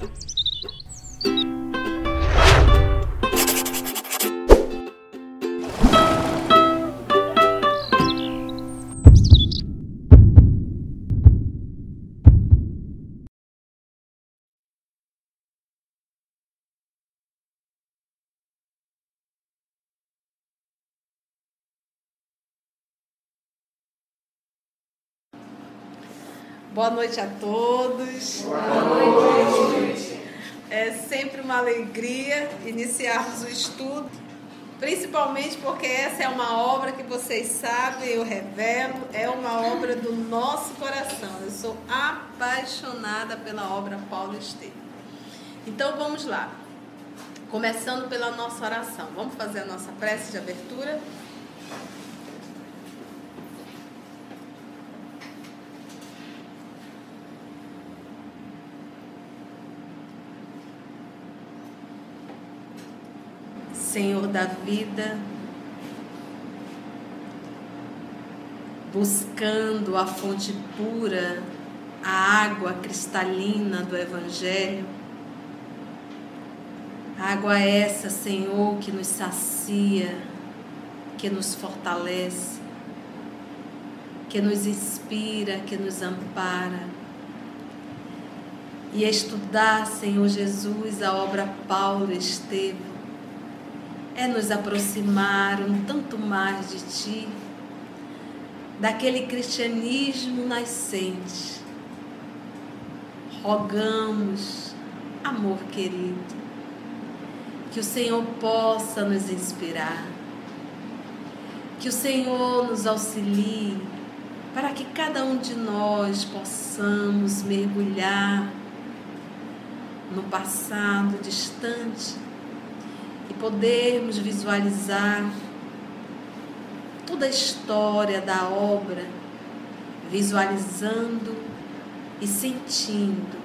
you Boa noite a todos. Boa noite. É sempre uma alegria iniciarmos o estudo, principalmente porque essa é uma obra que vocês sabem, eu revelo, é uma obra do nosso coração. Eu sou apaixonada pela obra Paulo Estevam. Então vamos lá. Começando pela nossa oração. Vamos fazer a nossa prece de abertura? Senhor da vida, buscando a fonte pura, a água cristalina do Evangelho. Água essa, Senhor, que nos sacia, que nos fortalece, que nos inspira, que nos ampara. E estudar, Senhor Jesus, a obra Paulo Estevam é nos aproximar um tanto mais de Ti, daquele cristianismo nascente. Rogamos, amor querido, que o Senhor possa nos inspirar, que o Senhor nos auxilie para que cada um de nós possamos mergulhar no passado distante podermos visualizar toda a história da obra, visualizando e sentindo,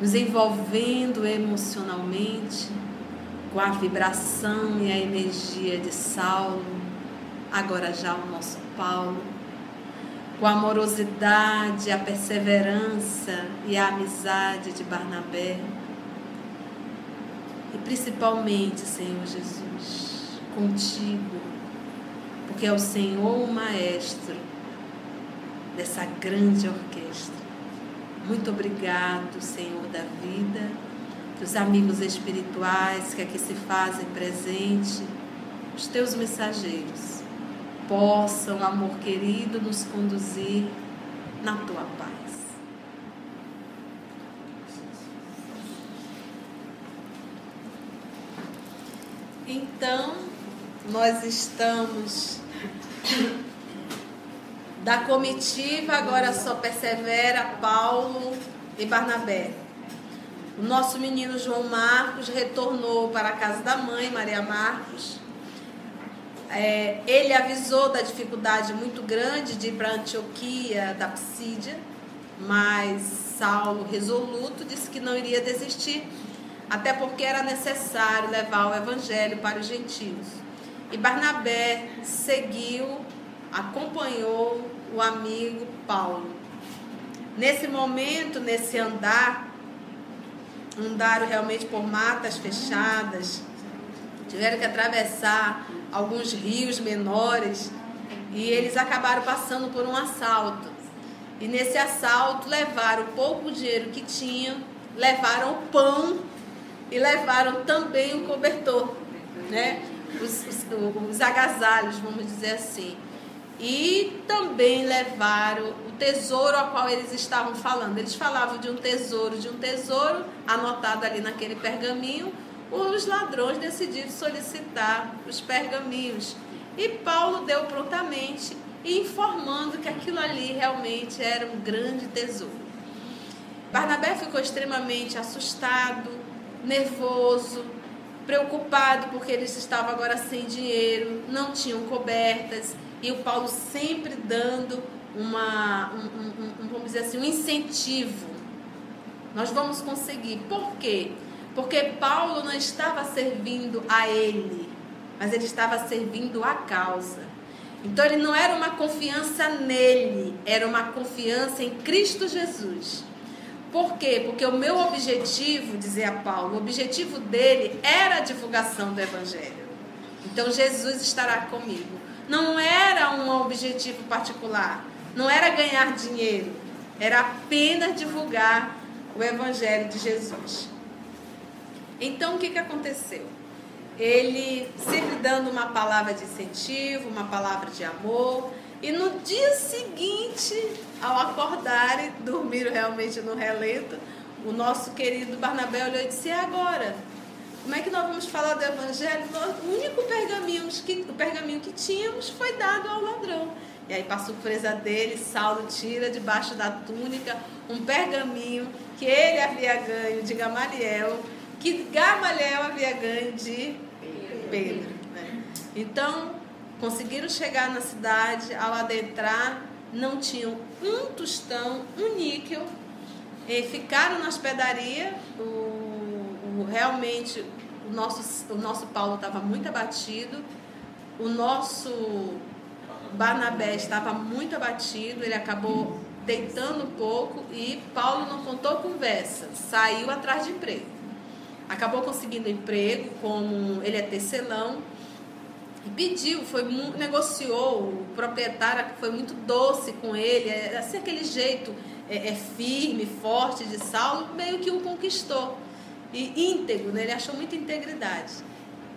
nos envolvendo emocionalmente com a vibração e a energia de Saulo, agora já o nosso Paulo, com a amorosidade, a perseverança e a amizade de Barnabé principalmente, Senhor Jesus, contigo, porque é o Senhor o maestro dessa grande orquestra. Muito obrigado, Senhor da vida, dos amigos espirituais que aqui se fazem presente, os teus mensageiros, possam, amor querido, nos conduzir na tua paz. Então, nós estamos da comitiva, agora só persevera Paulo e Barnabé. O nosso menino João Marcos retornou para a casa da mãe, Maria Marcos. É, ele avisou da dificuldade muito grande de ir para Antioquia da Psídia, mas Saulo, resoluto, disse que não iria desistir até porque era necessário levar o evangelho para os gentios. E Barnabé seguiu, acompanhou o amigo Paulo. Nesse momento, nesse andar, andaram realmente por matas fechadas, tiveram que atravessar alguns rios menores e eles acabaram passando por um assalto. E nesse assalto levaram o pouco dinheiro que tinham, levaram o pão e levaram também o cobertor, né? Os, os, os agasalhos, vamos dizer assim. E também levaram o tesouro a qual eles estavam falando. Eles falavam de um tesouro, de um tesouro anotado ali naquele pergaminho. Os ladrões decidiram solicitar os pergaminhos. E Paulo deu prontamente, informando que aquilo ali realmente era um grande tesouro. Barnabé ficou extremamente assustado, nervoso, preocupado porque eles estavam agora sem dinheiro, não tinham cobertas e o Paulo sempre dando uma, um, um, um, vamos dizer assim, um incentivo. Nós vamos conseguir. Por quê? Porque Paulo não estava servindo a ele, mas ele estava servindo a causa. Então ele não era uma confiança nele, era uma confiança em Cristo Jesus. Por quê? Porque o meu objetivo, dizia Paulo, o objetivo dele era a divulgação do Evangelho. Então Jesus estará comigo. Não era um objetivo particular, não era ganhar dinheiro, era apenas divulgar o Evangelho de Jesus. Então o que, que aconteceu? Ele sempre dando uma palavra de incentivo, uma palavra de amor, e no dia seguinte, ao acordarem, dormiram realmente no relento, o nosso querido Barnabé olhou e disse: e agora? Como é que nós vamos falar do Evangelho? O único pergaminho que, o pergaminho que tínhamos foi dado ao ladrão. E aí, para surpresa dele, Saulo tira debaixo da túnica um pergaminho que ele havia ganho de Gamaliel, que Gamaliel havia ganho de Pedro. Né? Então, conseguiram chegar na cidade, ao adentrar, não tinham um tostão, um níquel, e ficaram na hospedaria. O, o, realmente, o nosso, o nosso Paulo estava muito abatido, o nosso Barnabé estava muito abatido, ele acabou deitando um pouco e Paulo não contou conversa, saiu atrás de emprego. Acabou conseguindo emprego, como ele é tecelão, e pediu, foi negociou, o proprietário foi muito doce com ele, é, assim aquele jeito é, é firme, forte de Saulo, meio que o conquistou. E íntegro, né? ele achou muita integridade.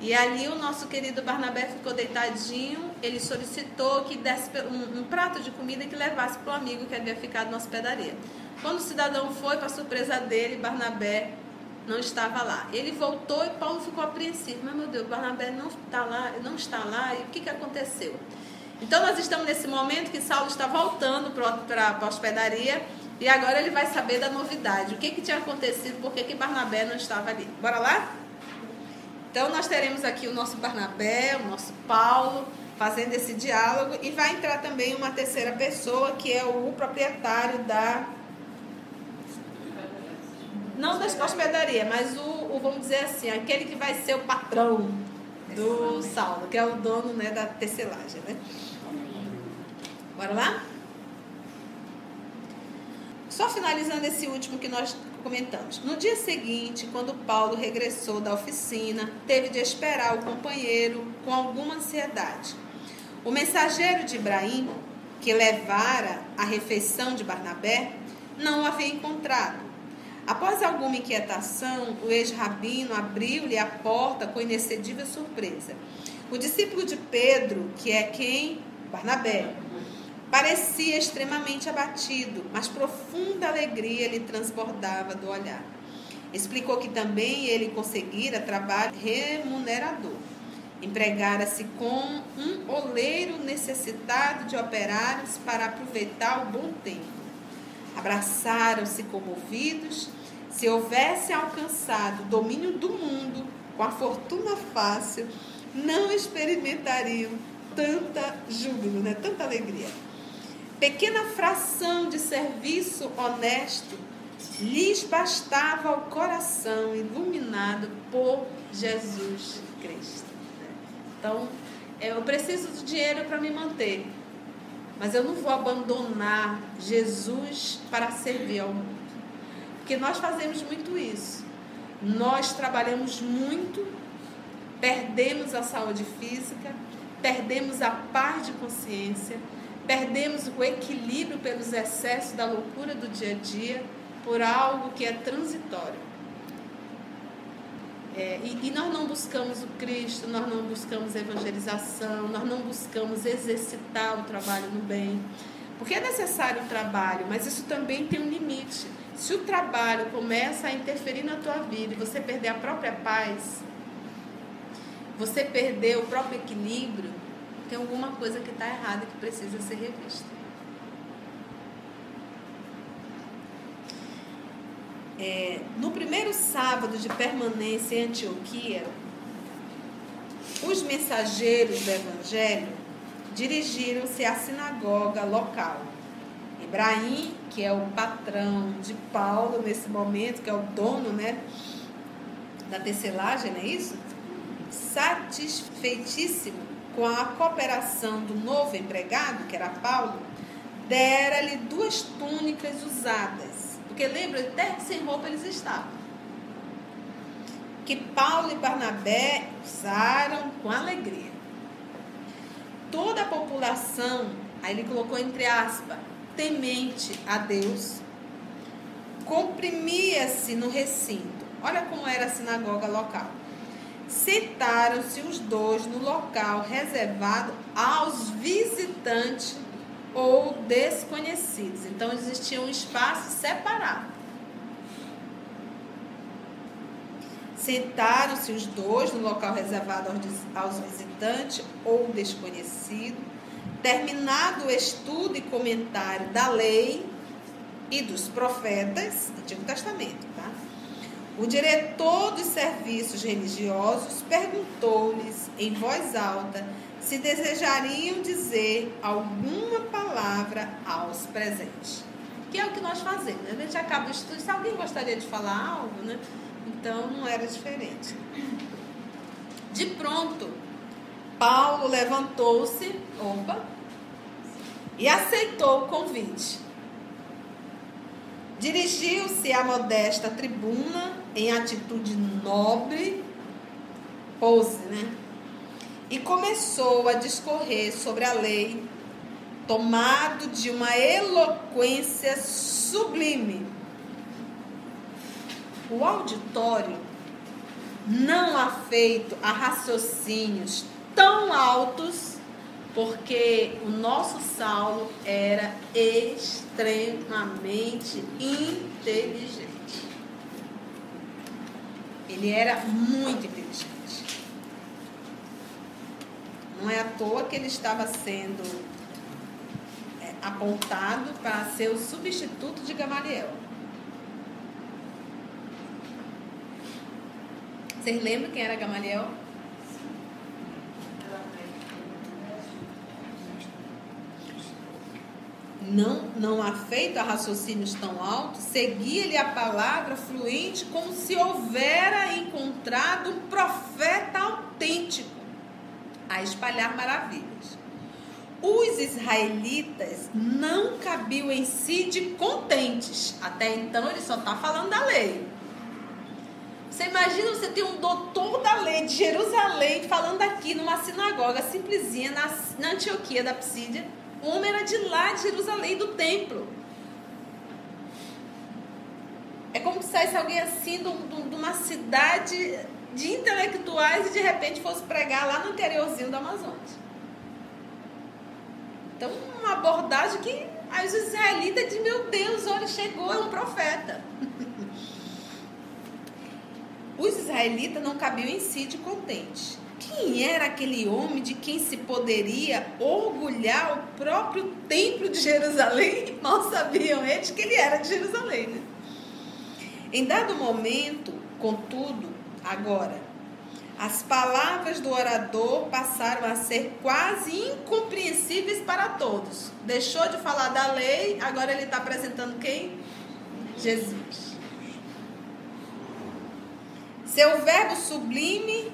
E ali o nosso querido Barnabé ficou deitadinho, ele solicitou que desse um, um prato de comida que levasse para o amigo que havia ficado na hospedaria. Quando o cidadão foi, para surpresa dele, Barnabé não estava lá. Ele voltou e Paulo ficou apreensivo. Mas, meu Deus, Barnabé não está lá, não está lá, e o que, que aconteceu? Então, nós estamos nesse momento que Saulo está voltando para a hospedaria e agora ele vai saber da novidade. O que, que tinha acontecido, por que, que Barnabé não estava ali. Bora lá? Então, nós teremos aqui o nosso Barnabé, o nosso Paulo, fazendo esse diálogo e vai entrar também uma terceira pessoa, que é o proprietário da não da hospedaria, mas o, o, vamos dizer assim, aquele que vai ser o patrão do Saulo, que é o dono né, da tecelagem. Né? Bora lá? Só finalizando esse último que nós comentamos. No dia seguinte, quando Paulo regressou da oficina, teve de esperar o companheiro com alguma ansiedade. O mensageiro de Ibrahim, que levara a refeição de Barnabé, não o havia encontrado Após alguma inquietação, o ex-rabino abriu-lhe a porta com inexcedível surpresa. O discípulo de Pedro, que é quem? Barnabé, parecia extremamente abatido, mas profunda alegria lhe transbordava do olhar. Explicou que também ele conseguira trabalho remunerador. Empregara-se com um oleiro necessitado de operários para aproveitar o bom tempo. Abraçaram-se comovidos se houvesse alcançado o domínio do mundo com a fortuna fácil, não experimentariam tanta júbilo, né? tanta alegria. Pequena fração de serviço honesto lhes bastava ao coração iluminado por Jesus Cristo. Né? Então, eu preciso do dinheiro para me manter, mas eu não vou abandonar Jesus para servir ao mundo. Porque nós fazemos muito isso. Nós trabalhamos muito, perdemos a saúde física, perdemos a paz de consciência, perdemos o equilíbrio pelos excessos da loucura do dia a dia por algo que é transitório. É, e, e, nós não buscamos o Cristo, nós não buscamos evangelização, nós não buscamos exercitar o trabalho no bem. Porque é necessário o trabalho, mas isso também tem um limite. Se o trabalho começa a interferir na tua vida e você perder a própria paz, você perder o próprio equilíbrio, tem alguma coisa que está errada que precisa ser revista. É, no primeiro sábado de permanência em Antioquia, os mensageiros do Evangelho dirigiram-se à sinagoga local Ibrahim, que é o patrão de Paulo nesse momento, que é o dono né, da tecelagem, não é isso? Satisfeitíssimo com a cooperação do novo empregado, que era Paulo, dera-lhe duas túnicas usadas Porque lembra, até sem roupa eles estavam. Que Paulo e Barnabé usaram com alegria. Toda a população, aí ele colocou entre aspas, temente a Deus, comprimia-se no recinto. Olha como era a sinagoga local. Sentaram-se os dois no local reservado aos visitantes ou desconhecidos. Então existia um espaço separado. Sentaram-se os dois no local reservado aos visitantes ou desconhecidos. Terminado o estudo e comentário da lei e dos profetas, Antigo Testamento, tá? O diretor dos serviços religiosos perguntou-lhes em voz alta se desejariam dizer alguma palavra aos presentes. Que é o que nós fazemos. Né? A gente acaba o estudo, se alguém gostaria de falar algo, né? Então não era diferente. De pronto, Paulo levantou-se, opa, e aceitou o convite. Dirigiu-se à modesta tribuna em atitude nobre, pose, né? E começou a discorrer sobre a lei, tomado de uma eloquência sublime. O auditório, não afeito a raciocínios tão altos, porque o nosso Saulo era extremamente inteligente. Ele era muito inteligente. Não é à toa que ele estava sendo é, apontado para ser o substituto de Gamaliel. Vocês lembram quem era Gamaliel? Não, não afeito a raciocínios tão altos, seguia-lhe a palavra fluente como se houvera encontrado um profeta autêntico a espalhar maravilhas. Os israelitas não cabiam em si de contentes. Até então ele só está falando da lei. Você imagina você ter um doutor da lei de Jerusalém falando aqui numa sinagoga simplesinha na, na Antioquia da Psídia. O homem era de lá, de Jerusalém, do templo. É como se saísse alguém assim de uma cidade de intelectuais e de repente fosse pregar lá no interiorzinho do Amazonas. Então, uma abordagem que aí os israelitas dizem, meu Deus, olha, chegou, é um profeta. os israelitas não cabiam em si de contente. Quem era aquele homem de quem se poderia orgulhar o próprio templo de Jerusalém? Mal sabiam eles que ele era de Jerusalém. Né? Em dado momento, contudo, Agora, as palavras do orador passaram a ser quase incompreensíveis para todos. Deixou de falar da lei, agora ele está apresentando quem? Jesus. Seu verbo sublime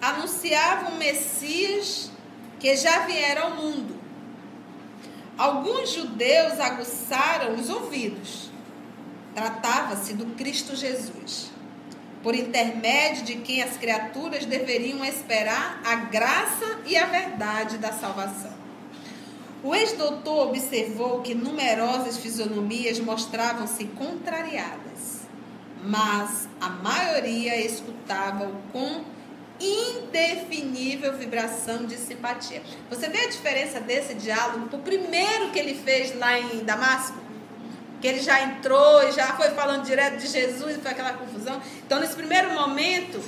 anunciava o Messias que já viera ao mundo. Alguns judeus aguçaram os ouvidos. Tratava-se do Cristo Jesus por intermédio de quem as criaturas deveriam esperar a graça e a verdade da salvação. O ex-doutor observou que numerosas fisionomias mostravam-se contrariadas, mas a maioria escutava-o com indefinível vibração de simpatia. Você vê a diferença desse diálogo? O primeiro que ele fez lá em Damasco, que ele já entrou e já foi falando direto de Jesus, e foi aquela confusão. Então, nesse primeiro momento,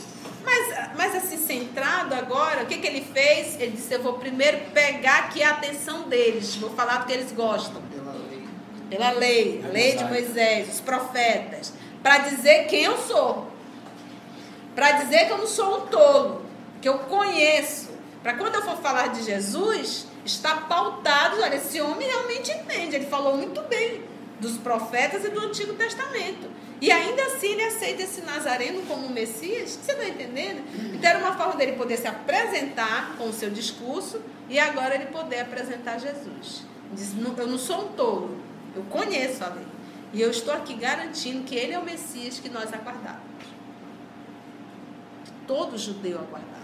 mas, mas assim, centrado agora, o que, que ele fez? Ele disse: Eu vou primeiro pegar aqui a atenção deles, vou falar do que eles gostam. Pela lei. Pela lei, a lei de Moisés, os profetas, para dizer quem eu sou. Para dizer que eu não sou um tolo, que eu conheço. Para quando eu for falar de Jesus, está pautado, olha, esse homem realmente entende, ele falou muito bem dos profetas e do Antigo Testamento. E ainda assim ele aceita esse Nazareno como Messias. Você está entendendo? Então era uma forma dele poder se apresentar com o seu discurso e agora ele poder apresentar Jesus. Diz, eu não sou um tolo, eu conheço a lei. E eu estou aqui garantindo que ele é o Messias que nós aguardávamos. Todo judeu aguardava.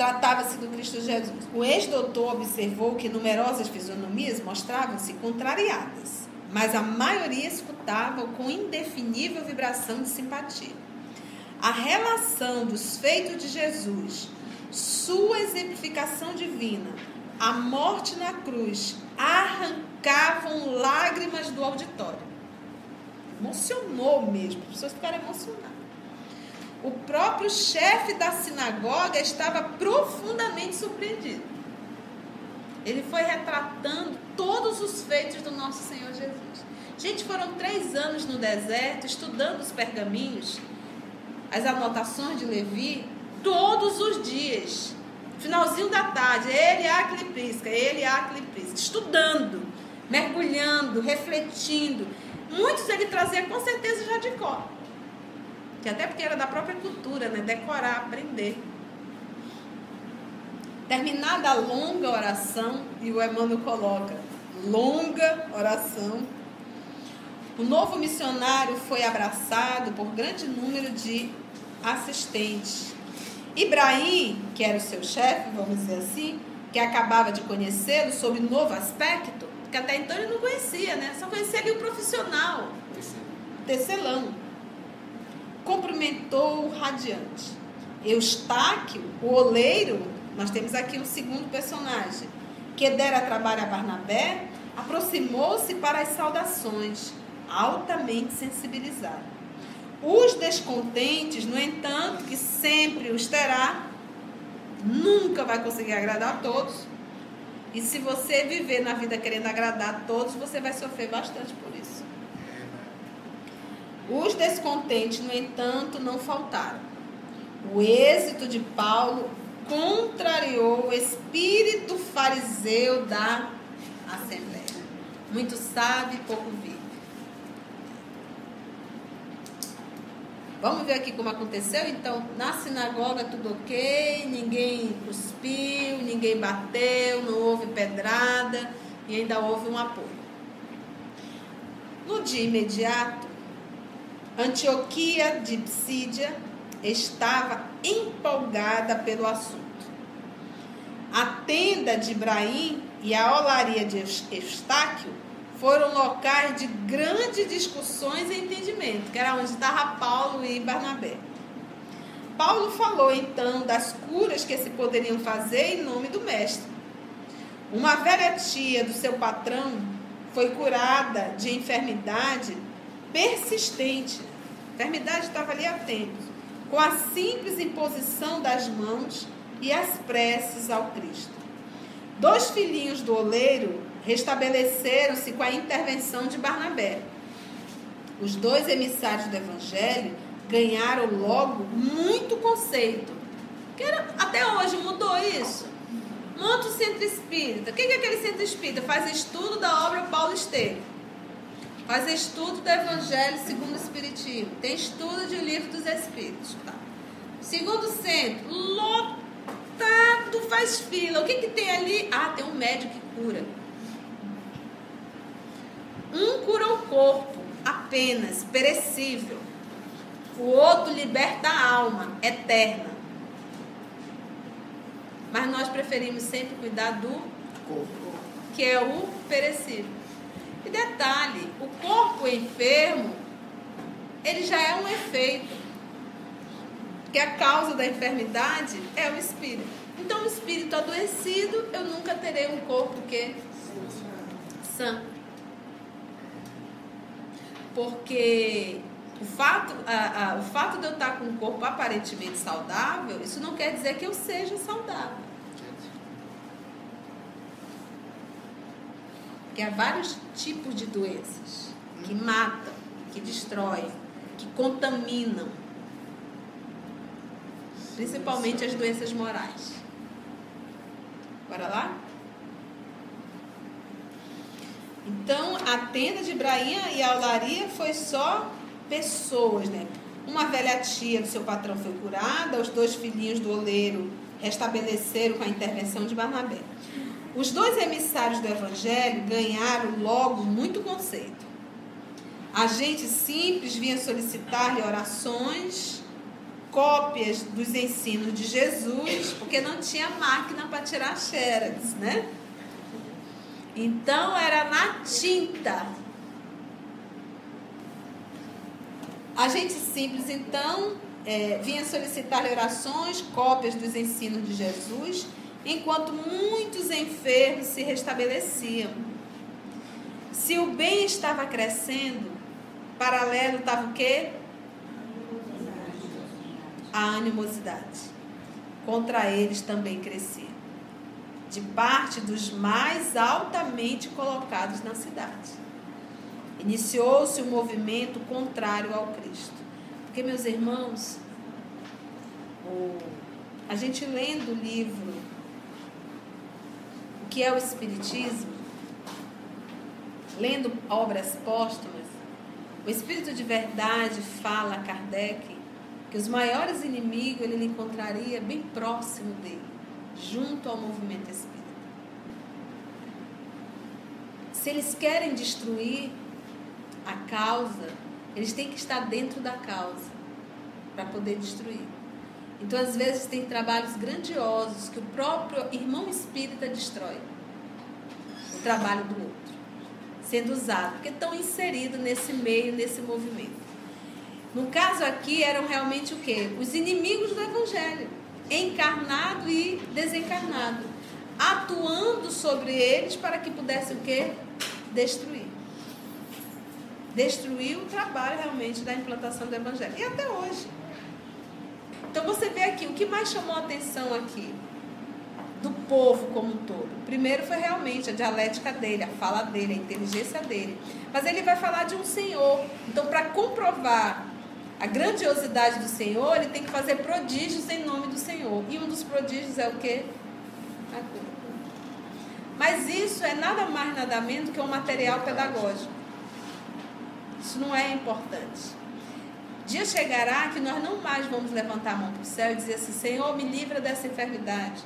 Tratava-se do Cristo Jesus. O ex-doutor observou que numerosas fisionomias mostravam-se contrariadas, mas a maioria escutava com indefinível vibração de simpatia. A relação dos feitos de Jesus, sua exemplificação divina, a morte na cruz, arrancavam lágrimas do auditório. Emocionou mesmo, as pessoas ficaram emocionadas. O próprio chefe da sinagoga estava profundamente surpreendido. Ele foi retratando todos os feitos do nosso Senhor Jesus. Gente, foram três anos no deserto estudando os pergaminhos, as anotações de Levi, todos os dias. Finalzinho da tarde, ele a cliprisca, ele a cliprisca, estudando, mergulhando, refletindo. Muitos ele trazia com certeza já de cor que até porque era da própria cultura, né? Decorar, aprender. Terminada a longa oração, e o Emmanuel coloca, longa oração, o novo missionário foi abraçado por grande número de assistentes. Ibrahim, que era o seu chefe, vamos dizer assim, que acabava de conhecê-lo sob novo aspecto, porque até então ele não conhecia, né? Só conhecia ali o profissional, tecelão cumprimentou radiante. Eustáquio, o oleiro, nós temos aqui um segundo personagem, que dera trabalho a Barnabé, aproximou-se para as saudações, altamente sensibilizado. Os descontentes, no entanto, que sempre os terá, nunca vai conseguir agradar a todos. E se você viver na vida querendo agradar a todos, você vai sofrer bastante por isso. Os descontentes, no entanto, não faltaram. O êxito de Paulo contrariou o espírito fariseu da Assembleia. Muito sabe, pouco vive. Vamos ver aqui como aconteceu? Então, na sinagoga tudo ok, ninguém cuspiu, ninguém bateu, não houve pedrada e ainda houve um apoio. No dia imediato, Antioquia de Psídia estava empolgada pelo assunto. A tenda de Ibrahim e a olaria de Eustáquio foram locais de grandes discussões e entendimento, que era onde estava Paulo e Barnabé. Paulo falou então das curas que se poderiam fazer em nome do Mestre. Uma velha tia do seu patrão foi curada de enfermidade persistente enfermidade estava ali há tempos, com a simples imposição das mãos e as preces ao Cristo. Dois filhinhos do oleiro restabeleceram-se com a intervenção de Barnabé. Os dois emissários do Evangelho ganharam logo muito conceito. Que era, até hoje mudou isso. Monta o centro espírita. O que é aquele centro espírita? Faz estudo da obra Paulo Estevam. Faz estudo do Evangelho segundo o Espiritismo. Tem estudo de livro dos Espíritos. Tá? Segundo centro, lotado, faz fila. O que, que tem ali? Ah, tem um médico que cura. Um cura o corpo, apenas, perecível. O outro liberta a alma, eterna. Mas nós preferimos sempre cuidar do corpo, que é o perecível. E detalhe, o corpo enfermo, ele já é um efeito. Que a causa da enfermidade é o espírito. Então, o espírito adoecido, eu nunca terei um corpo que sã. Porque o fato, o fato de eu estar com um corpo aparentemente saudável, isso não quer dizer que eu seja saudável. Porque há vários tipos de doenças que matam, que destroem, que contaminam. Principalmente as doenças morais. Bora lá? Então, a tenda de Ibrahim e a olaria foi só pessoas, né? Uma velha tia do seu patrão foi curada, os dois filhinhos do oleiro restabeleceram com a intervenção de Barnabé. Os dois emissários do evangelho ganharam logo muito conceito. A gente simples vinha solicitar-lhe orações, cópias dos ensinos de Jesus, porque não tinha máquina para tirar xerox, né? Então era na tinta. A gente simples, então, é, vinha solicitar orações, cópias dos ensinos de Jesus, enquanto muitos enfermos se restabeleciam. Se o bem estava crescendo, paralelo estava o quê? A animosidade. Contra eles também crescia. De parte dos mais altamente colocados na cidade. Iniciou-se um movimento contrário ao Cristo. Porque, meus irmãos, a gente lendo o livro O que é o Espiritismo, lendo obras póstumas, o Espírito de Verdade fala a Kardec que os maiores inimigos ele encontraria bem próximo dele, junto ao movimento espírita. Se eles querem destruir a causa, eles têm que estar dentro da causa para poder destruir. Então, às vezes, tem trabalhos grandiosos que o próprio irmão espírita destrói o trabalho do outro, sendo usado, porque estão inseridos nesse meio, nesse movimento. No caso aqui, eram realmente o quê? Os inimigos do Evangelho, encarnado e desencarnado, atuando sobre eles para que pudessem o quê? Destruir destruiu o trabalho realmente da implantação do evangelho. E até hoje. Então você vê aqui, o que mais chamou a atenção aqui do povo como um todo? Primeiro foi realmente a dialética dele, a fala dele, a inteligência dele. Mas ele vai falar de um Senhor. Então, para comprovar a grandiosidade do Senhor, ele tem que fazer prodígios em nome do Senhor. E um dos prodígios é o quê? A cura. Mas isso é nada mais, nada menos que um material pedagógico. Isso não é importante. Dia chegará que nós não mais vamos levantar a mão para o céu e dizer assim: Senhor, me livra dessa enfermidade.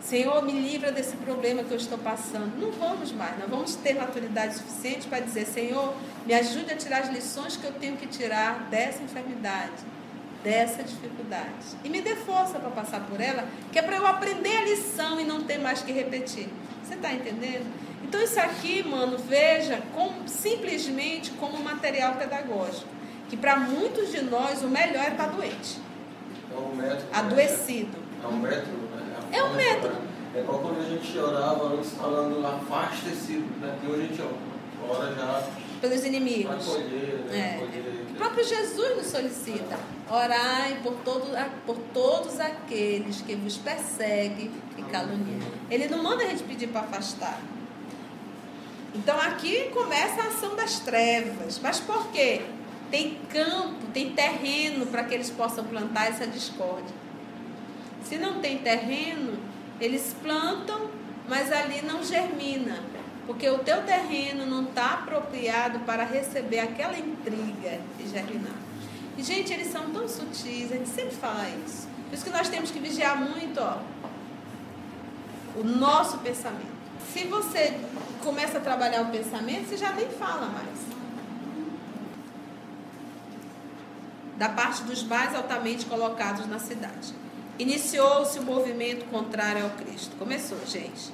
Senhor, me livra desse problema que eu estou passando. Não vamos mais, nós vamos ter maturidade suficiente para dizer: Senhor, me ajude a tirar as lições que eu tenho que tirar dessa enfermidade, dessa dificuldade. E me dê força para passar por ela, que é para eu aprender a lição e não ter mais que repetir. Você está entendendo? Então isso aqui, mano, veja como, simplesmente como material pedagógico. Que para muitos de nós o melhor é estar tá doente. É um método. Adoecido. É um método, né? É um método. É igual quando a gente orava antes falando afasta esse, né? Que hoje a gente ora já. Pelos inimigos. Acolher, né? É. O próprio Jesus nos solicita. Orai por, todo, por todos aqueles que vos perseguem e caluniam. Ele não manda a gente pedir para afastar. Então aqui começa a ação das trevas. Mas por quê? Tem campo, tem terreno para que eles possam plantar essa discórdia. Se não tem terreno, eles plantam, mas ali não germina. Porque o teu terreno não está apropriado para receber aquela intriga e germinar. E, gente, eles são tão sutis, a gente sempre fala isso. Por isso que nós temos que vigiar muito ó, o nosso pensamento. Se você começa a trabalhar o pensamento, você já nem fala mais. Da parte dos mais altamente colocados na cidade. Iniciou-se o movimento contrário ao Cristo. Começou, gente.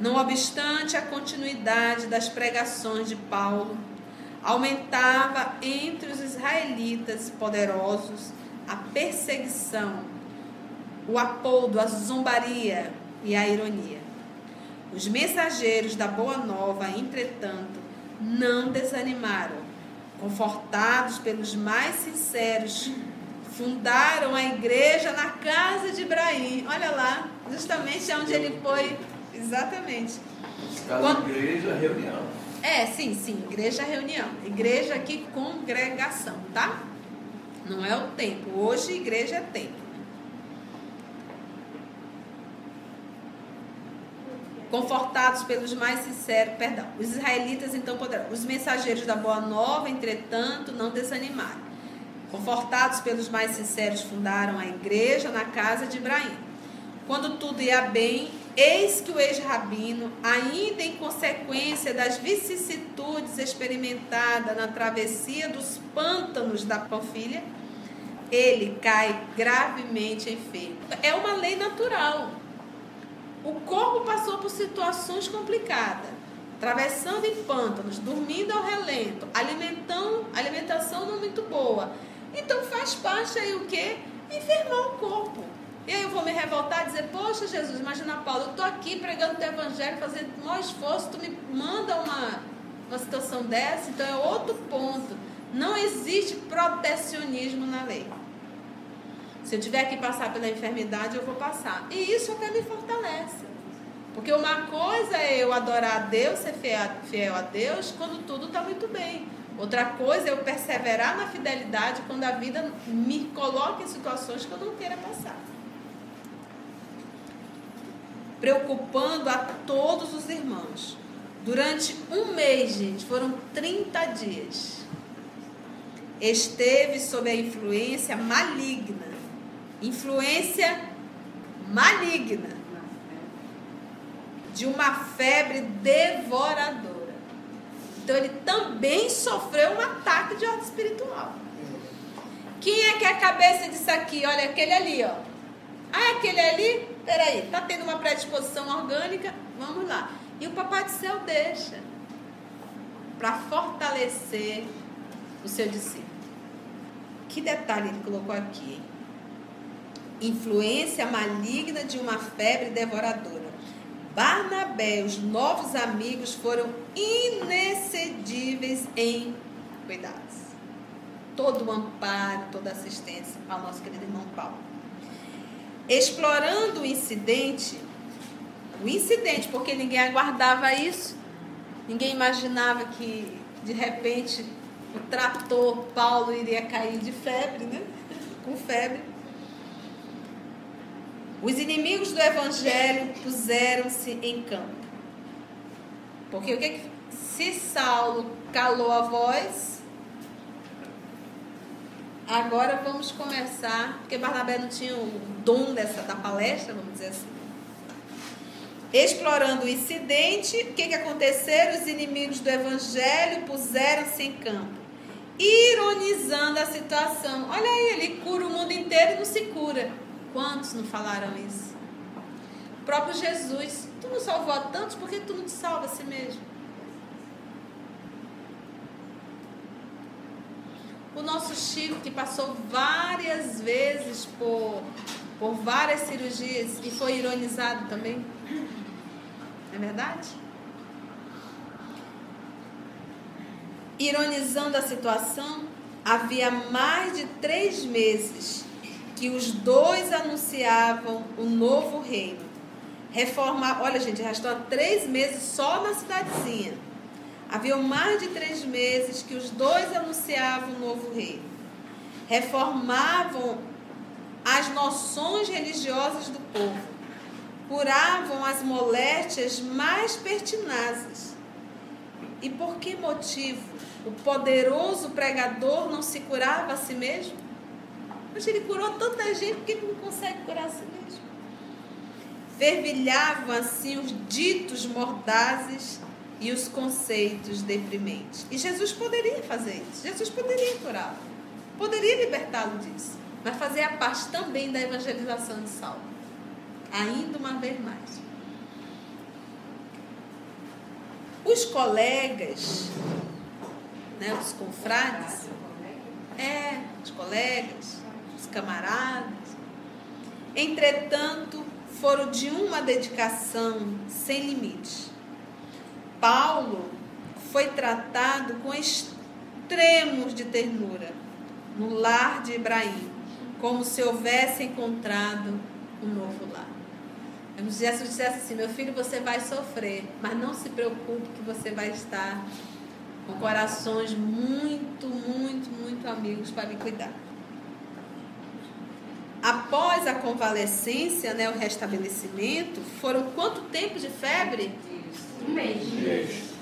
Não obstante a continuidade das pregações de Paulo, aumentava entre os israelitas poderosos a perseguição, o apodo, a zombaria e a ironia. Os mensageiros da Boa Nova, entretanto, não desanimaram. Confortados pelos mais sinceros, fundaram a igreja na casa de Ibrahim. Olha lá, justamente onde ele foi. Exatamente. Casa Quando... igreja, reunião. É, sim, sim, igreja reunião. Igreja aqui, congregação, tá? Não é o tempo. Hoje, igreja é tempo. Confortados pelos mais sinceros, perdão, os israelitas então poderão, os mensageiros da boa nova, entretanto, não desanimaram. Confortados pelos mais sinceros, fundaram a igreja na casa de Ibrahim. Quando tudo ia bem, eis que o ex-rabino, ainda em consequência das vicissitudes experimentadas na travessia dos pântanos da Panfilha, ele cai gravemente enfermo. É uma lei natural. O corpo passou por situações complicadas, atravessando em pântanos, dormindo ao relento, alimentação não muito boa. Então faz parte aí o que? Enfermar o corpo. E aí eu vou me revoltar e dizer, poxa Jesus, imagina Paulo, eu estou aqui pregando o teu evangelho, fazendo o maior esforço, tu me manda uma, uma situação dessa, então é outro ponto. Não existe protecionismo na lei. Se eu tiver que passar pela enfermidade, eu vou passar. E isso até me fortalece. Porque uma coisa é eu adorar a Deus, ser fiel a Deus, quando tudo está muito bem. Outra coisa é eu perseverar na fidelidade quando a vida me coloca em situações que eu não queira passar. Preocupando a todos os irmãos. Durante um mês, gente, foram 30 dias. Esteve sob a influência maligna influência maligna de uma febre devoradora. Então ele também sofreu um ataque de ordem espiritual. Quem é que é a cabeça disso aqui? Olha, aquele ali, ó. Ah, aquele ali? Peraí, tá tendo uma predisposição orgânica? Vamos lá. E o Papai do Céu deixa para fortalecer o seu discípulo. Que detalhe ele colocou aqui, hein? Influência maligna de uma febre devoradora. Barnabé e os novos amigos foram inexcedíveis em cuidados. Todo o amparo, toda a assistência ao nosso querido irmão Paulo. Explorando o incidente, o incidente, porque ninguém aguardava isso, ninguém imaginava que de repente o trator Paulo iria cair de febre, né? Com febre. Os inimigos do evangelho puseram-se em campo. Porque o que, que se Saulo calou a voz, agora vamos começar, porque Barnabé não tinha o dom dessa da palestra, vamos dizer assim. Explorando o incidente, o que, que aconteceu? Os inimigos do evangelho puseram-se em campo, ironizando a situação. Olha aí, ele cura o mundo inteiro e não se cura. Quantos não falaram isso? O próprio Jesus, tu não salvou a tantos, por que tu não te salva a si mesmo? O nosso Chico, que passou várias vezes por, por várias cirurgias e foi ironizado também. É verdade? Ironizando a situação, havia mais de três meses que os dois anunciavam o novo reino. Reformar, olha gente, há três meses só na cidadezinha. Havia mais de três meses que os dois anunciavam o novo reino. Reformavam as noções religiosas do povo. Curavam as moléstias mais pertinazes. E por que motivo o poderoso pregador não se curava a si mesmo? Mas ele curou tanta gente que ele não consegue curar a si mesmo. Fervilhavam assim os ditos mordazes e os conceitos deprimentes. E Jesus poderia fazer isso. Jesus poderia curá-lo. Poderia libertá-lo disso. Mas fazer a parte também da evangelização de Saulo. Ainda uma vez mais. Os colegas, né, os confrades, é, os colegas, camaradas. Entretanto, foram de uma dedicação sem limite. Paulo foi tratado com extremos de ternura no lar de Ibrahim, como se houvesse encontrado um novo lar. Jesus dissesse assim: Meu filho, você vai sofrer, mas não se preocupe que você vai estar com corações muito, muito, muito amigos para me cuidar. Após a convalescência, né, o restabelecimento, foram quanto tempo de febre? Um mês.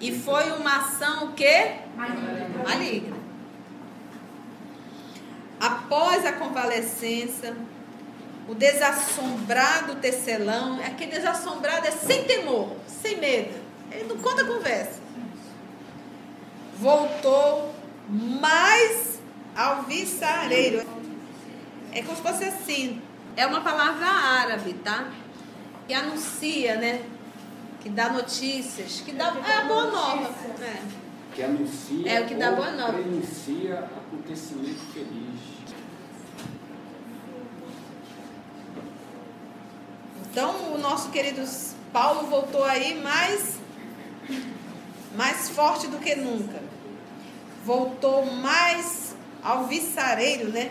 E foi uma ação o quê? Maligna. Maligna. Após a convalescença, o desassombrado tecelão, aquele desassombrado é sem temor, sem medo. Ele não conta conversa. Voltou mais alvissareiro. É como se fosse assim. É uma palavra árabe, tá? Que anuncia, né? Que dá notícias, que dá é a boa nova. É. Que anuncia É o que dá ou boa nova. prenuncia acontecimento feliz. Então, o nosso querido Paulo voltou aí mais, mais forte do que nunca. Voltou mais alvissareiro, né?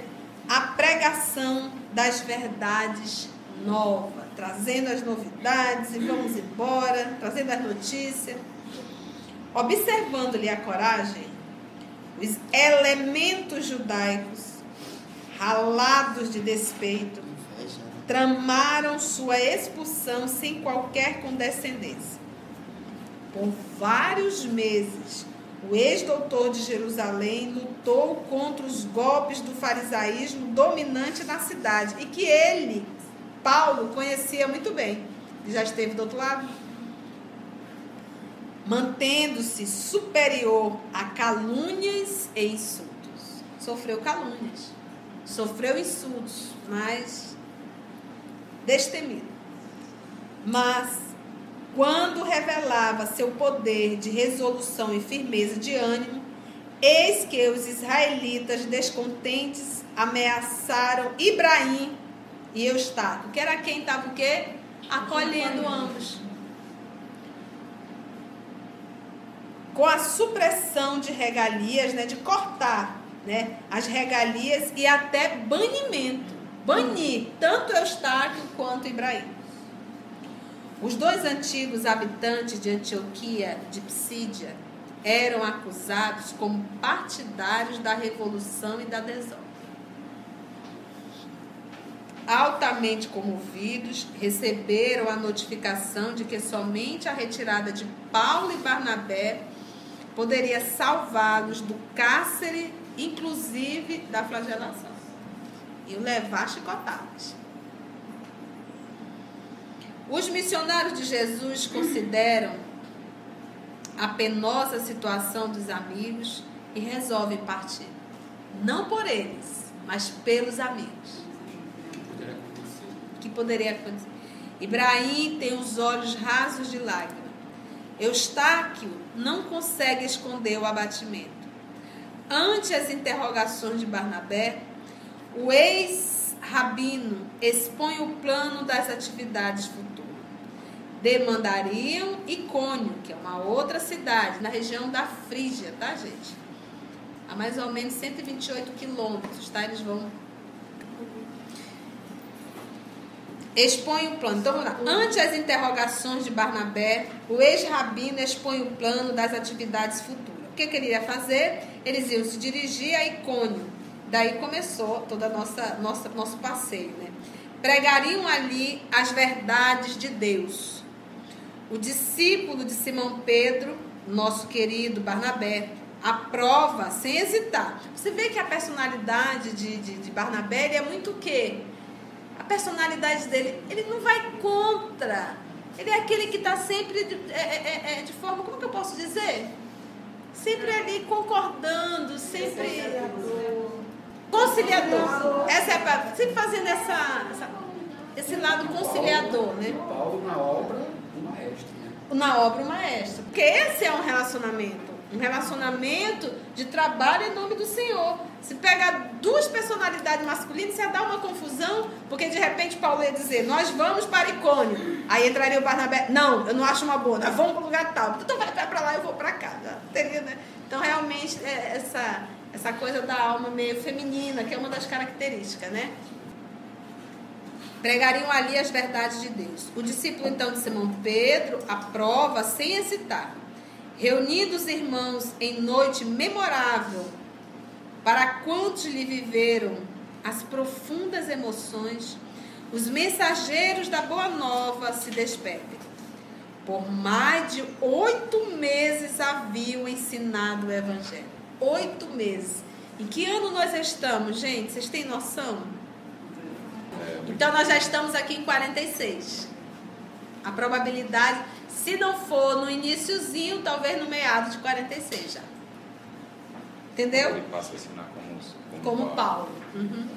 A pregação das verdades novas, trazendo as novidades e vamos embora, trazendo as notícias. Observando-lhe a coragem, os elementos judaicos, ralados de despeito, tramaram sua expulsão sem qualquer condescendência. Por vários meses, o ex-doutor de Jerusalém lutou contra os golpes do farisaísmo dominante na cidade e que ele, Paulo, conhecia muito bem. Já esteve do outro lado. Mantendo-se superior a calúnias e insultos. Sofreu calúnias, sofreu insultos, mas destemido. Mas, quando revelava seu poder de resolução e firmeza de ânimo, eis que os israelitas descontentes ameaçaram Ibraim e Eustáquio, que era quem estava o quê? Acolhendo ambos. Com a supressão de regalias, né, de cortar né, as regalias e até banimento banir tanto Eustáquio quanto Ibrahim. Os dois antigos habitantes de Antioquia de Psídia eram acusados como partidários da revolução e da desordem. Altamente comovidos, receberam a notificação de que somente a retirada de Paulo e Barnabé poderia salvá-los do cárcere, inclusive da flagelação e o levar chicotadas. Os missionários de Jesus consideram a penosa situação dos amigos e resolvem partir. Não por eles, mas pelos amigos. Que poderia acontecer? Ibrahim tem os olhos rasos de lágrima. Eustáquio não consegue esconder o abatimento. Ante as interrogações de Barnabé, o ex-rabino expõe o plano das atividades futuras. Demandariam Icônio, que é uma outra cidade, na região da Frígia, tá, gente? A mais ou menos 128 quilômetros, tá? Eles vão. Expõe o plano. Então, vamos lá. Ante as interrogações de Barnabé, o ex-rabino expõe o plano das atividades futuras. O que, que ele ia fazer? Eles iam se dirigir a Icônio, Daí começou todo nossa, nossa nosso passeio, né? Pregariam ali as verdades de Deus. O discípulo de Simão Pedro, nosso querido Barnabé, aprova sem hesitar. Você vê que a personalidade de, de, de Barnabé é muito o quê? A personalidade dele, ele não vai contra. Ele é aquele que está sempre de, é, é, é, de forma, como que eu posso dizer? Sempre ali concordando, sempre. Conciliador. Essa é a. Sempre fazendo essa, essa- esse lado conciliador, né? Paulo na obra do maestro. Né? Na obra o maestro. Porque esse é um relacionamento. Um relacionamento de trabalho em nome do Senhor. Se pegar duas personalidades masculinas, você dá uma confusão, porque de repente Paulo ia dizer, nós vamos para Icônio. Aí entraria o Barnabé, não, eu não acho uma boa, nós vamos para o lugar tal. Então vai para lá, eu vou para cá. Teria, né? Então realmente é essa, essa coisa da alma meio feminina, que é uma das características, né? Pregariam ali as verdades de Deus. O discípulo então de Simão Pedro aprova sem hesitar. Reunindo os irmãos em noite memorável, para quantos lhe viveram as profundas emoções, os mensageiros da Boa Nova se despedem. Por mais de oito meses haviam ensinado o Evangelho. Oito meses. Em que ano nós estamos, gente? Vocês têm noção? Então nós já estamos aqui em 46. A probabilidade, se não for no iníciozinho, talvez no meado de 46 já. Entendeu? Ele passa a ensinar como, Como Paulo. Uhum.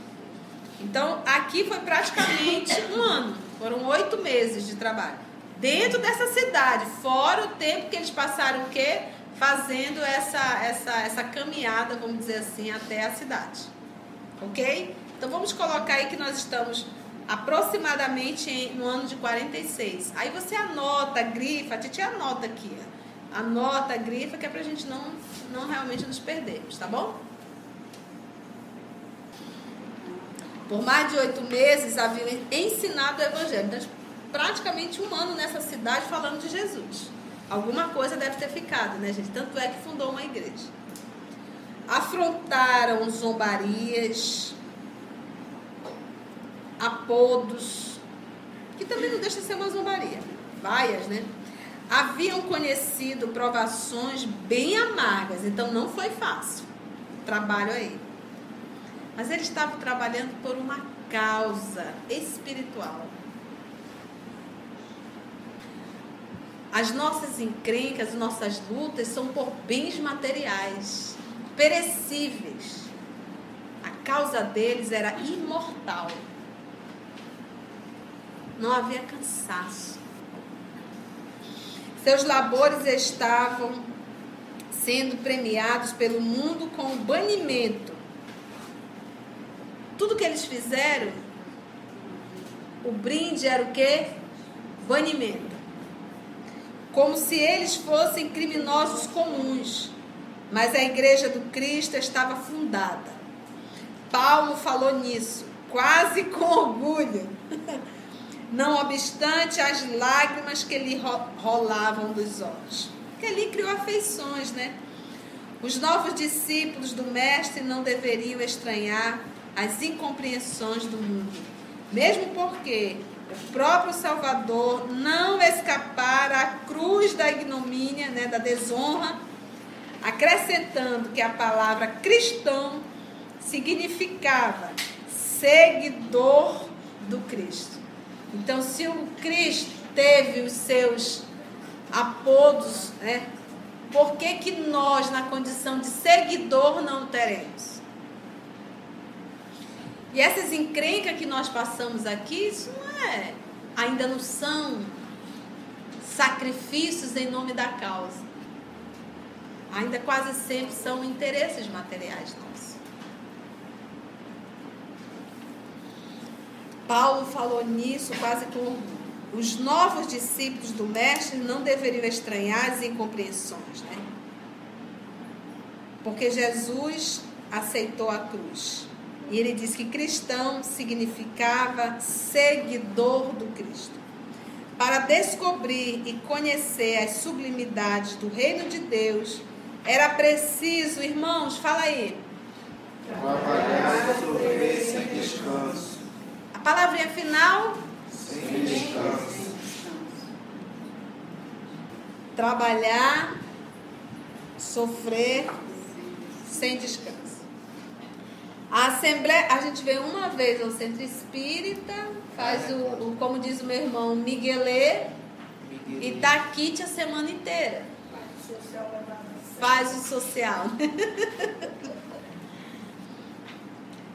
Então, aqui foi praticamente um ano. Foram oito meses de trabalho. Dentro dessa cidade, fora o tempo que eles passaram o quê? Fazendo essa, essa, essa caminhada, vamos dizer assim, até a cidade. Ok? Então vamos colocar aí que nós estamos aproximadamente em- no ano de 46. Aí você anota, grifa, a gente anota aqui. Anota, grifa, que é pra gente não, não realmente nos perdermos, tá bom? Por mais de oito meses haviam ensinado o Evangelho. Então, praticamente um ano nessa cidade falando de Jesus. Alguma coisa deve ter ficado, né, gente? Tanto é que fundou uma igreja. Afrontaram zombarias, apodos, que também não deixa de ser uma zombaria. Vaias, né? Haviam conhecido provações bem amargas, então não foi fácil o trabalho aí. Mas eles estavam trabalhando por uma causa espiritual. As nossas encrencas, as nossas lutas são por bens materiais, perecíveis. A causa deles era imortal. Não havia cansaço. Seus labores estavam sendo premiados pelo mundo com o banimento tudo que eles fizeram, o brinde era o quê? Banimento. Como se eles fossem criminosos comuns. Mas a igreja do Cristo estava fundada. Paulo falou nisso, quase com orgulho. Não obstante as lágrimas que lhe ro- rolavam dos olhos. Ali criou afeições, né? Os novos discípulos do Mestre não deveriam estranhar as incompreensões do mundo, mesmo porque o próprio Salvador não escapara à cruz da ignomínia, né, da desonra, acrescentando que a palavra cristão significava seguidor do Cristo. Então, se o Cristo teve os seus apodos, né, por que, que nós, na condição de seguidor, não teremos? E essas encrencas que nós passamos aqui, isso não é, ainda não são sacrifícios em nome da causa. Ainda quase sempre são interesses materiais nossos. Paulo falou nisso quase com orgulho. Os novos discípulos do Mestre não deveriam estranhar as incompreensões, né? Porque Jesus aceitou a cruz. E ele disse que cristão significava seguidor do Cristo. Para descobrir e conhecer as sublimidades do reino de Deus, era preciso, irmãos, fala aí. Trabalhar, sofrer sem descanso. A palavrinha final, Sem descanso. trabalhar, sofrer sem descanso. A assembleia, a gente vem uma vez ao centro espírita, faz o, o como diz o meu irmão, Miguelê, e tá aqui a semana inteira. Faz o social.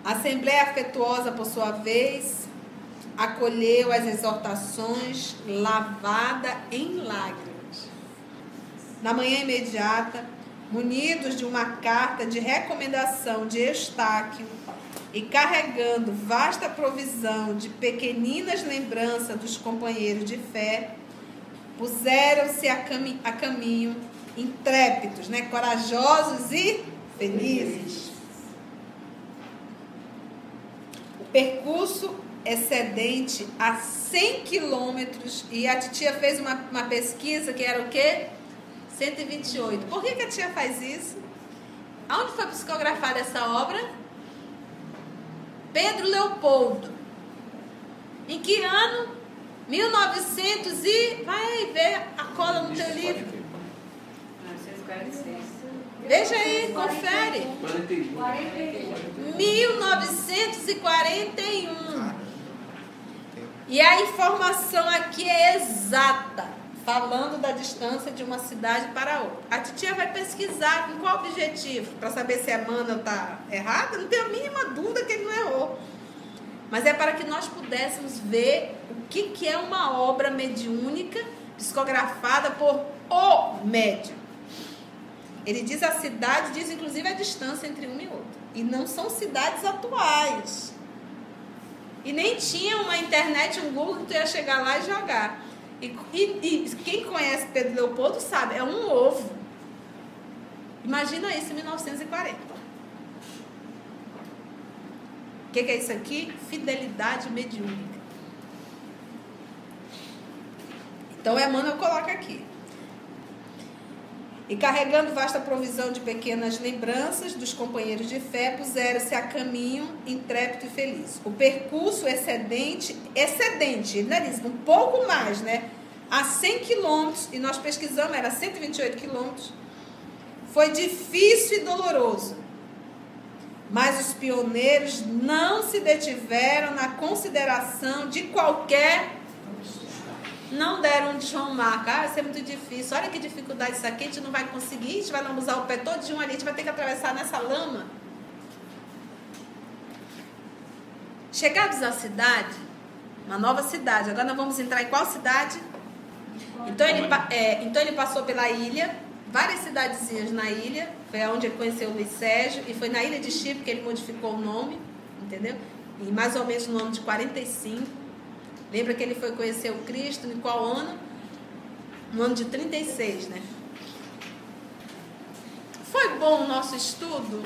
Assembleia Afetuosa, por sua vez, acolheu as exortações lavada em lágrimas. Na manhã imediata, munidos de uma carta de recomendação de Eustáquio e carregando vasta provisão de pequeninas lembranças dos companheiros de fé, puseram-se a, cami a caminho intrépidos, né, corajosos e felizes. O percurso excedente a 100 quilômetros e a titia fez uma, uma pesquisa que era o quê? 128. Por que, que a tia faz isso? Aonde foi psicografada essa obra? Pedro Leopoldo. Em que ano? 1900 e... Vai ver a cola no teu livro. 946. Veja aí, confere. 41. 41. 1941. E a informação aqui é exata, falando da distância de uma cidade para outra. A titia vai pesquisar com qual objetivo? Para saber se a Emmanuel está errada? Não tenho a mínima dúvida que ele não errou. Mas é para que nós pudéssemos ver o que, que é uma obra mediúnica psicografada por o médium. Ele diz a cidade, diz inclusive a distância entre uma e outra. E não são cidades atuais. E nem tinha uma internet, um Google que tu ia chegar lá e jogar. E, e, e quem conhece Pedro Leopoldo sabe, é um ovo. Imagina isso em 1940. O que, que é isso aqui? Fidelidade mediúnica. Então, Emmanuel coloca aqui. E carregando vasta provisão de pequenas lembranças dos companheiros de fé, puseram-se a caminho intrépido e feliz. O percurso excedente, excedente, diz, um pouco mais, né? A 100 quilômetros, e nós pesquisamos, era 128 quilômetros. Foi difícil e doloroso. Mas os pioneiros não se detiveram na consideração de qualquer não deram um de João Marcos. Ah, isso é muito difícil. Olha que dificuldade isso aqui. A gente não vai conseguir. A gente vai lambuzar o pé um ali. A gente vai ter que atravessar nessa lama. Chegados à cidade, uma nova cidade. Agora nós vamos entrar em qual cidade? Então ele, é, então ele passou pela ilha, várias cidadezinhas na ilha. Foi onde ele conheceu Luiz Sérgio. E foi na ilha de Chipre que ele modificou o nome. Entendeu? E mais ou menos no ano de 45. Lembra que ele foi conhecer o Cristo em qual ano? No ano de 36, né? Foi bom o nosso estudo?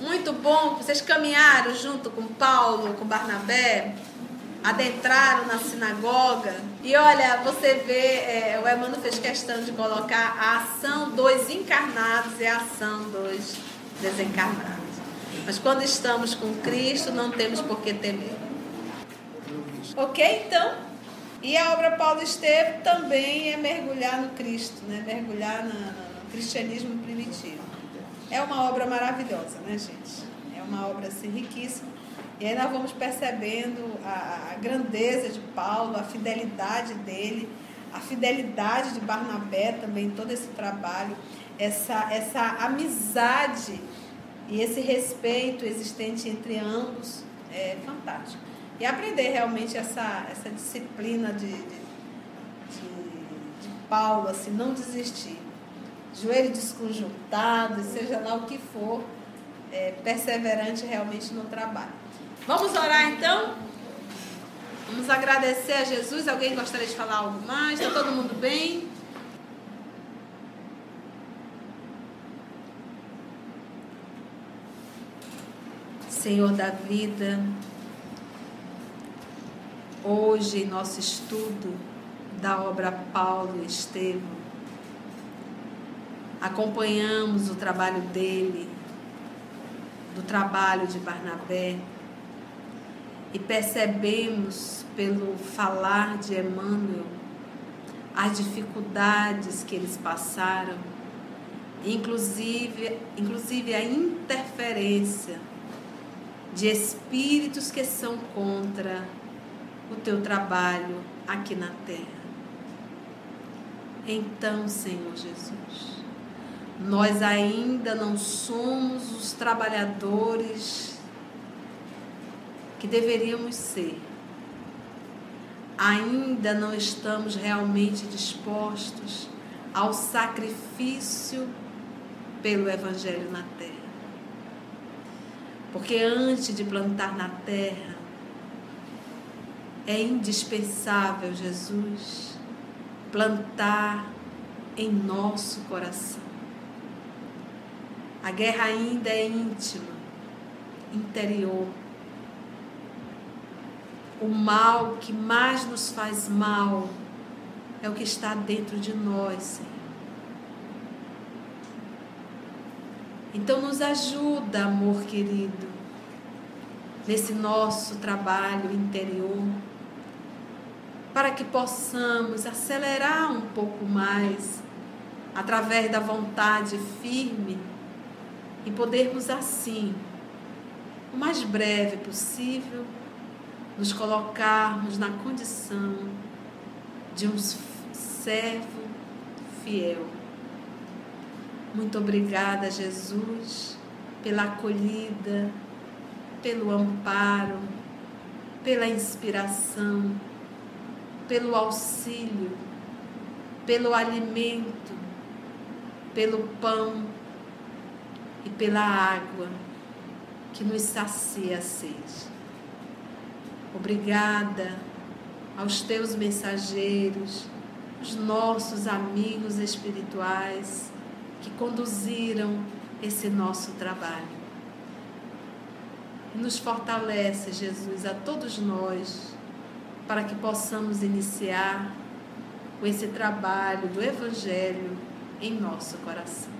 Muito bom. Vocês caminharam junto com Paulo, com Barnabé, adentraram na sinagoga. E olha, você vê, é, o Emmanuel fez questão de colocar a ação dos encarnados e a ação dos desencarnados. Mas quando estamos com Cristo, não temos por que temer. Ok? Então, e a obra Paulo Estevam também é mergulhar no Cristo, né? mergulhar no cristianismo primitivo. É uma obra maravilhosa, né, gente? É uma obra assim, riquíssima. E aí nós vamos percebendo a, a grandeza de Paulo, a fidelidade dele, a fidelidade de Barnabé também, todo esse trabalho, essa, essa amizade e esse respeito existente entre ambos é fantástico. E aprender realmente essa, essa disciplina de, de, de, de Paulo, assim, não desistir. Joelho desconjuntado, seja lá o que for, é, perseverante realmente no trabalho. Vamos orar então? Vamos agradecer a Jesus. Alguém gostaria de falar algo mais? Está todo mundo bem? Senhor da vida, Hoje, em nosso estudo da obra Paulo Estevão, acompanhamos o trabalho dele, do trabalho de Barnabé, e percebemos pelo falar de Emmanuel as dificuldades que eles passaram, inclusive, inclusive a interferência de espíritos que são contra o teu trabalho aqui na terra. Então, Senhor Jesus, nós ainda não somos os trabalhadores que deveríamos ser. Ainda não estamos realmente dispostos ao sacrifício pelo Evangelho na terra. Porque antes de plantar na terra, é indispensável, Jesus, plantar em nosso coração. A guerra ainda é íntima, interior. O mal que mais nos faz mal é o que está dentro de nós, Senhor. Então, nos ajuda, amor querido, nesse nosso trabalho interior para que possamos acelerar um pouco mais através da vontade firme e podermos assim, o mais breve possível, nos colocarmos na condição de um servo fiel. Muito obrigada, Jesus, pela acolhida, pelo amparo, pela inspiração, pelo auxílio, pelo alimento, pelo pão e pela água que nos sacia a sede. Obrigada aos teus mensageiros, os nossos amigos espirituais que conduziram esse nosso trabalho. Nos fortalece, Jesus, a todos nós, para que possamos iniciar com esse trabalho do Evangelho em nosso coração.